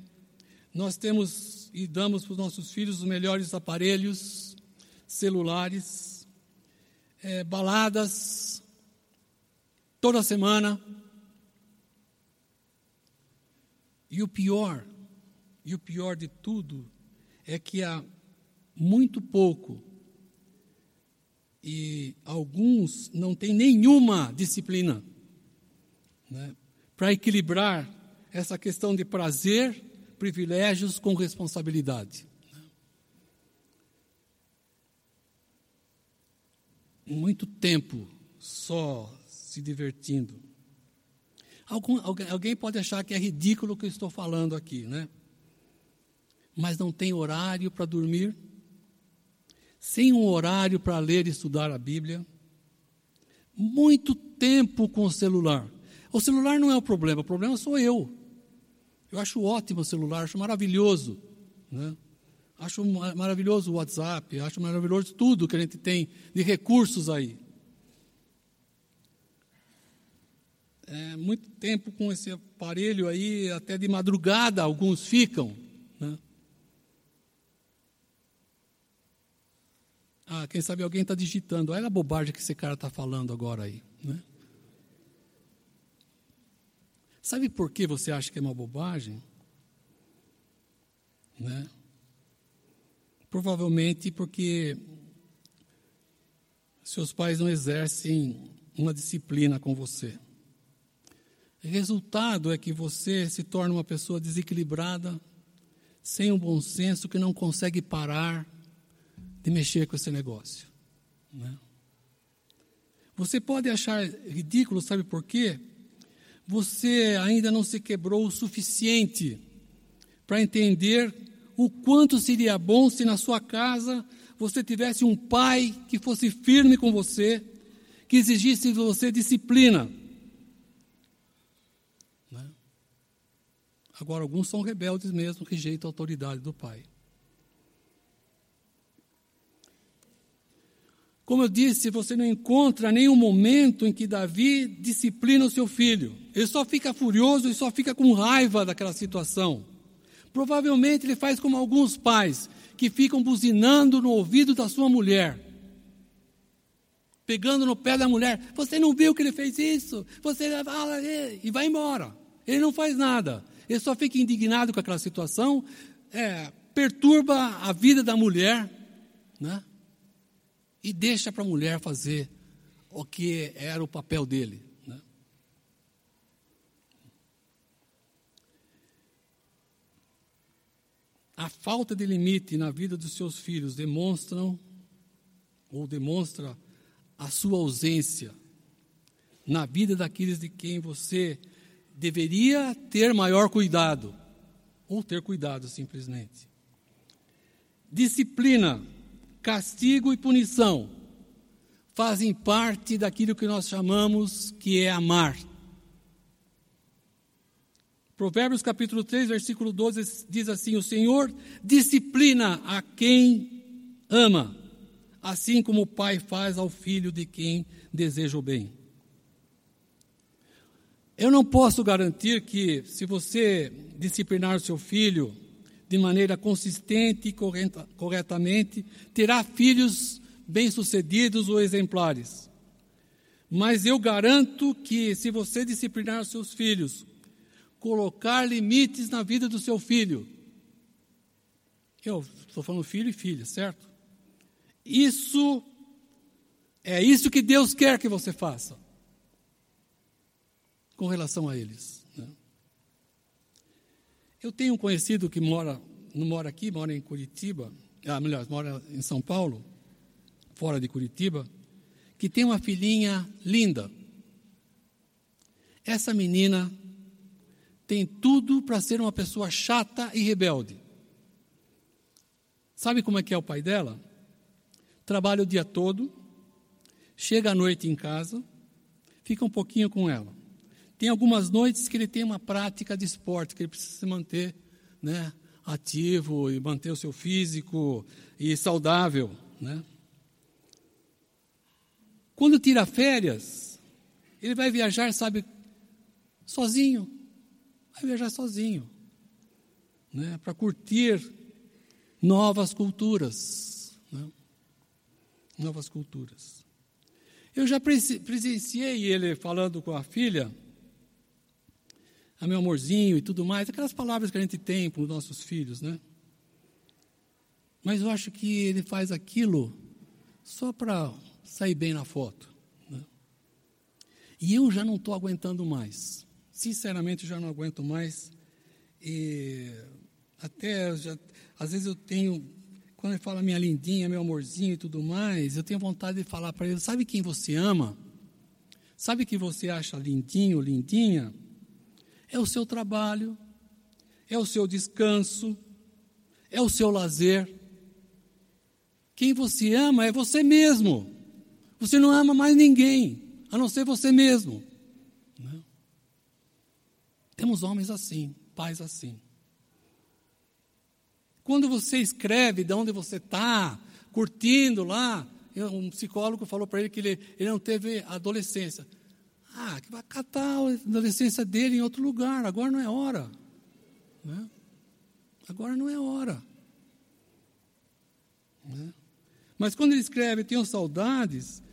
Nós temos e damos para os nossos filhos os melhores aparelhos celulares é, baladas toda semana. E o pior, e o pior de tudo, é que há muito pouco e alguns não têm nenhuma disciplina né, para equilibrar essa questão de prazer, privilégios com responsabilidade. muito tempo só se divertindo. Algum, alguém pode achar que é ridículo o que eu estou falando aqui, né? Mas não tem horário para dormir, sem um horário para ler e estudar a Bíblia, muito tempo com o celular. O celular não é o problema, o problema sou eu. Eu acho ótimo o celular, acho maravilhoso. Né? Acho maravilhoso o WhatsApp, acho maravilhoso tudo que a gente tem de recursos aí. É, muito tempo com esse aparelho aí, até de madrugada alguns ficam. Né? Ah, quem sabe alguém está digitando. Olha a bobagem que esse cara está falando agora aí. Né? Sabe por que você acha que é uma bobagem? Né? Provavelmente porque seus pais não exercem uma disciplina com você. Resultado é que você se torna uma pessoa desequilibrada, sem um bom senso, que não consegue parar de mexer com esse negócio. Né? Você pode achar ridículo, sabe por quê? Você ainda não se quebrou o suficiente para entender o quanto seria bom se na sua casa você tivesse um pai que fosse firme com você, que exigisse de você disciplina. Né? Agora, alguns são rebeldes mesmo, rejeitam a autoridade do pai. Como eu disse, você não encontra nenhum momento em que Davi disciplina o seu filho. Ele só fica furioso e só fica com raiva daquela situação. Provavelmente ele faz como alguns pais que ficam buzinando no ouvido da sua mulher, pegando no pé da mulher. Você não viu que ele fez isso? Você fala e vai embora. Ele não faz nada. Ele só fica indignado com aquela situação, é, perturba a vida da mulher, né? E deixa para a mulher fazer o que era o papel dele. a falta de limite na vida dos seus filhos demonstram ou demonstra a sua ausência na vida daqueles de quem você deveria ter maior cuidado ou ter cuidado simplesmente. Disciplina, castigo e punição fazem parte daquilo que nós chamamos que é amar. Provérbios capítulo 3, versículo 12 diz assim: O Senhor disciplina a quem ama, assim como o pai faz ao filho de quem deseja o bem. Eu não posso garantir que, se você disciplinar o seu filho de maneira consistente e correta, corretamente, terá filhos bem-sucedidos ou exemplares. Mas eu garanto que, se você disciplinar os seus filhos colocar limites na vida do seu filho. Eu estou falando filho e filha, certo? Isso é isso que Deus quer que você faça com relação a eles. Né? Eu tenho um conhecido que mora, não mora aqui, mora em Curitiba, ah, melhor, mora em São Paulo, fora de Curitiba, que tem uma filhinha linda. Essa menina tem tudo para ser uma pessoa chata e rebelde. Sabe como é que é o pai dela? Trabalha o dia todo, chega à noite em casa, fica um pouquinho com ela. Tem algumas noites que ele tem uma prática de esporte, que ele precisa se manter né, ativo e manter o seu físico e saudável. Né? Quando tira férias, ele vai viajar, sabe, sozinho. Vai viajar sozinho. Né, para curtir novas culturas. Né? Novas culturas. Eu já presenciei ele falando com a filha a meu amorzinho e tudo mais, aquelas palavras que a gente tem para os nossos filhos, né? Mas eu acho que ele faz aquilo só para sair bem na foto. Né? E eu já não estou aguentando mais. Sinceramente, já não aguento mais. E até, já, às vezes eu tenho, quando ele fala minha lindinha, meu amorzinho e tudo mais, eu tenho vontade de falar para ele: sabe quem você ama? Sabe que você acha lindinho, lindinha? É o seu trabalho, é o seu descanso, é o seu lazer. Quem você ama é você mesmo. Você não ama mais ninguém, a não ser você mesmo. Não. Temos homens assim, pais assim. Quando você escreve de onde você está, curtindo lá, um psicólogo falou para ele que ele, ele não teve adolescência. Ah, que vai catar a adolescência dele em outro lugar, agora não é hora. Né? Agora não é hora. Né? Mas quando ele escreve, tenho saudades.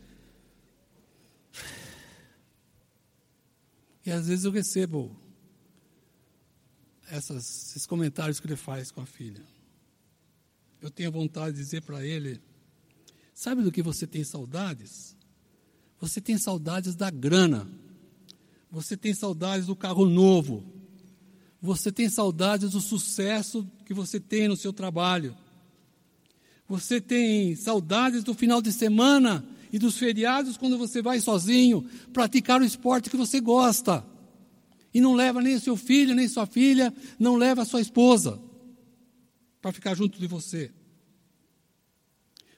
E às vezes eu recebo essas, esses comentários que ele faz com a filha. Eu tenho vontade de dizer para ele: sabe do que você tem saudades? Você tem saudades da grana. Você tem saudades do carro novo. Você tem saudades do sucesso que você tem no seu trabalho. Você tem saudades do final de semana e dos feriados quando você vai sozinho praticar o esporte que você gosta. E não leva nem seu filho, nem sua filha, não leva sua esposa para ficar junto de você.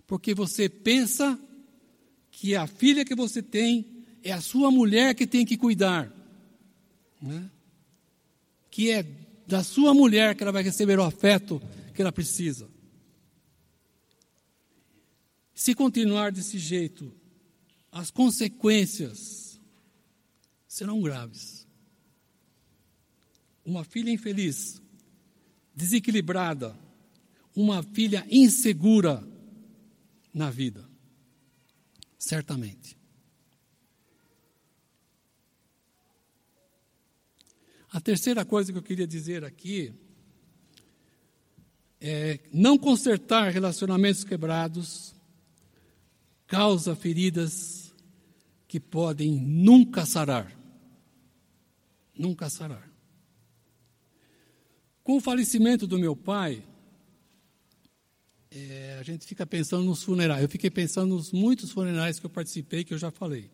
Porque você pensa que a filha que você tem é a sua mulher que tem que cuidar. Né? Que é da sua mulher que ela vai receber o afeto que ela precisa. Se continuar desse jeito, as consequências serão graves. Uma filha infeliz, desequilibrada, uma filha insegura na vida certamente. A terceira coisa que eu queria dizer aqui é não consertar relacionamentos quebrados causa feridas que podem nunca sarar. Nunca sarar. Com o falecimento do meu pai, é, a gente fica pensando nos funerais. Eu fiquei pensando nos muitos funerais que eu participei, que eu já falei.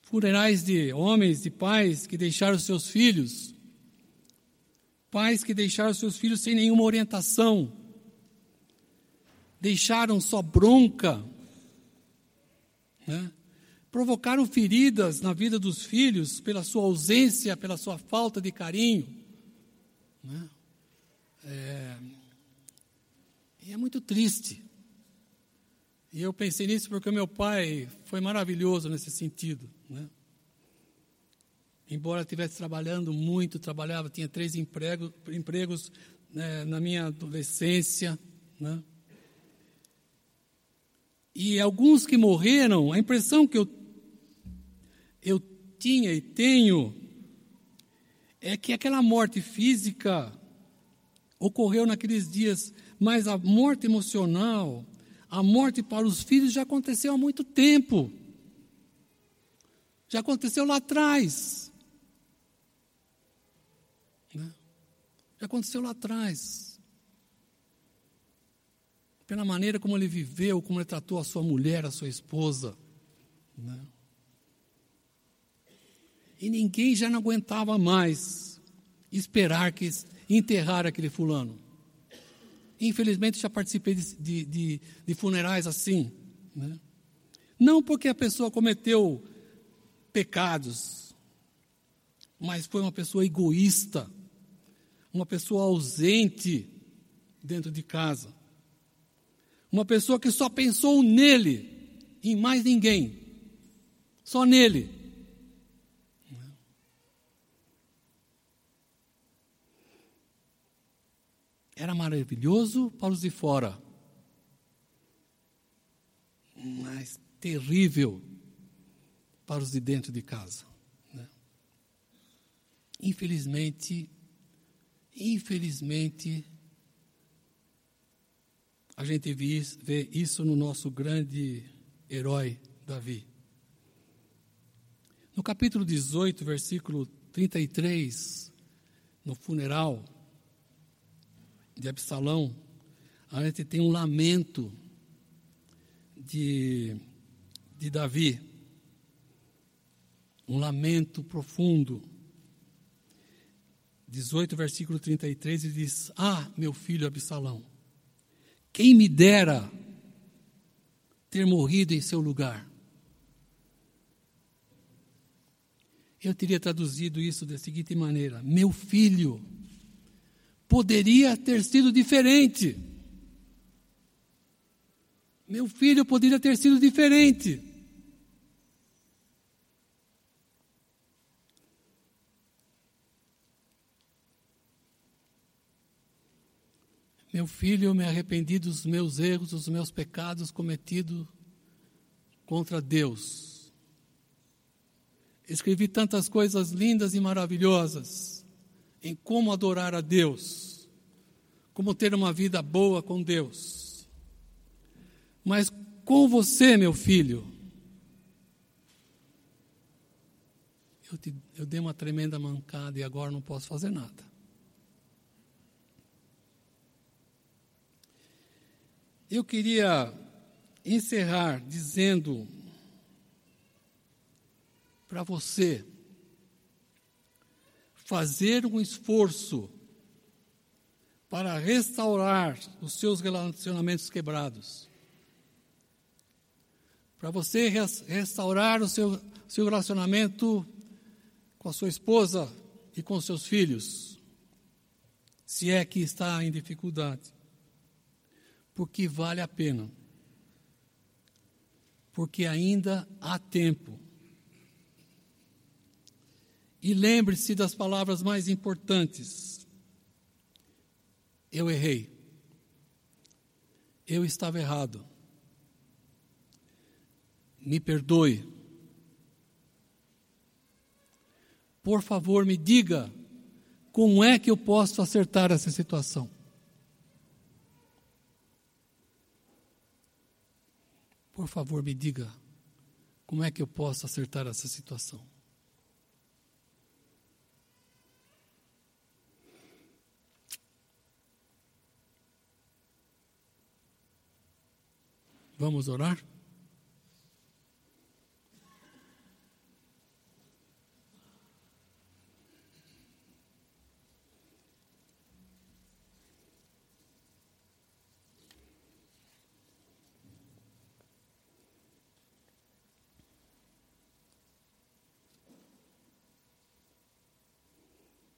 Funerais de homens, de pais que deixaram seus filhos, pais que deixaram seus filhos sem nenhuma orientação, deixaram só bronca, né? provocaram feridas na vida dos filhos pela sua ausência, pela sua falta de carinho. Né? É, é muito triste. E eu pensei nisso porque meu pai foi maravilhoso nesse sentido. Né? Embora estivesse trabalhando muito, trabalhava, tinha três empregos, empregos né, na minha adolescência. Né? E alguns que morreram, a impressão que eu, eu tinha e tenho é que aquela morte física ocorreu naqueles dias, mas a morte emocional, a morte para os filhos já aconteceu há muito tempo. Já aconteceu lá atrás. Né? Já aconteceu lá atrás. Pela maneira como ele viveu, como ele tratou a sua mulher, a sua esposa. Né? E ninguém já não aguentava mais esperar que enterrar aquele fulano. Infelizmente, já participei de, de, de, de funerais assim. Né? Não porque a pessoa cometeu pecados, mas foi uma pessoa egoísta, uma pessoa ausente dentro de casa, uma pessoa que só pensou nele, em mais ninguém, só nele. Era maravilhoso para os de fora, mas terrível para os de dentro de casa. Né? Infelizmente, infelizmente, a gente vê isso no nosso grande herói Davi. No capítulo 18, versículo 33, no funeral, de Absalão, a gente tem um lamento de, de Davi, um lamento profundo. 18, versículo 33, ele diz: Ah, meu filho Absalão, quem me dera ter morrido em seu lugar. Eu teria traduzido isso da seguinte maneira: Meu filho, poderia ter sido diferente. Meu filho poderia ter sido diferente. Meu filho, eu me arrependi dos meus erros, dos meus pecados cometidos contra Deus. Escrevi tantas coisas lindas e maravilhosas em como adorar a Deus, como ter uma vida boa com Deus. Mas com você, meu filho, eu, te, eu dei uma tremenda mancada e agora não posso fazer nada. Eu queria encerrar dizendo para você fazer um esforço para restaurar os seus relacionamentos quebrados. Para você restaurar o seu, seu relacionamento com a sua esposa e com seus filhos, se é que está em dificuldade. Porque vale a pena. Porque ainda há tempo e lembre-se das palavras mais importantes. Eu errei. Eu estava errado. Me perdoe. Por favor, me diga como é que eu posso acertar essa situação. Por favor, me diga como é que eu posso acertar essa situação. Vamos orar?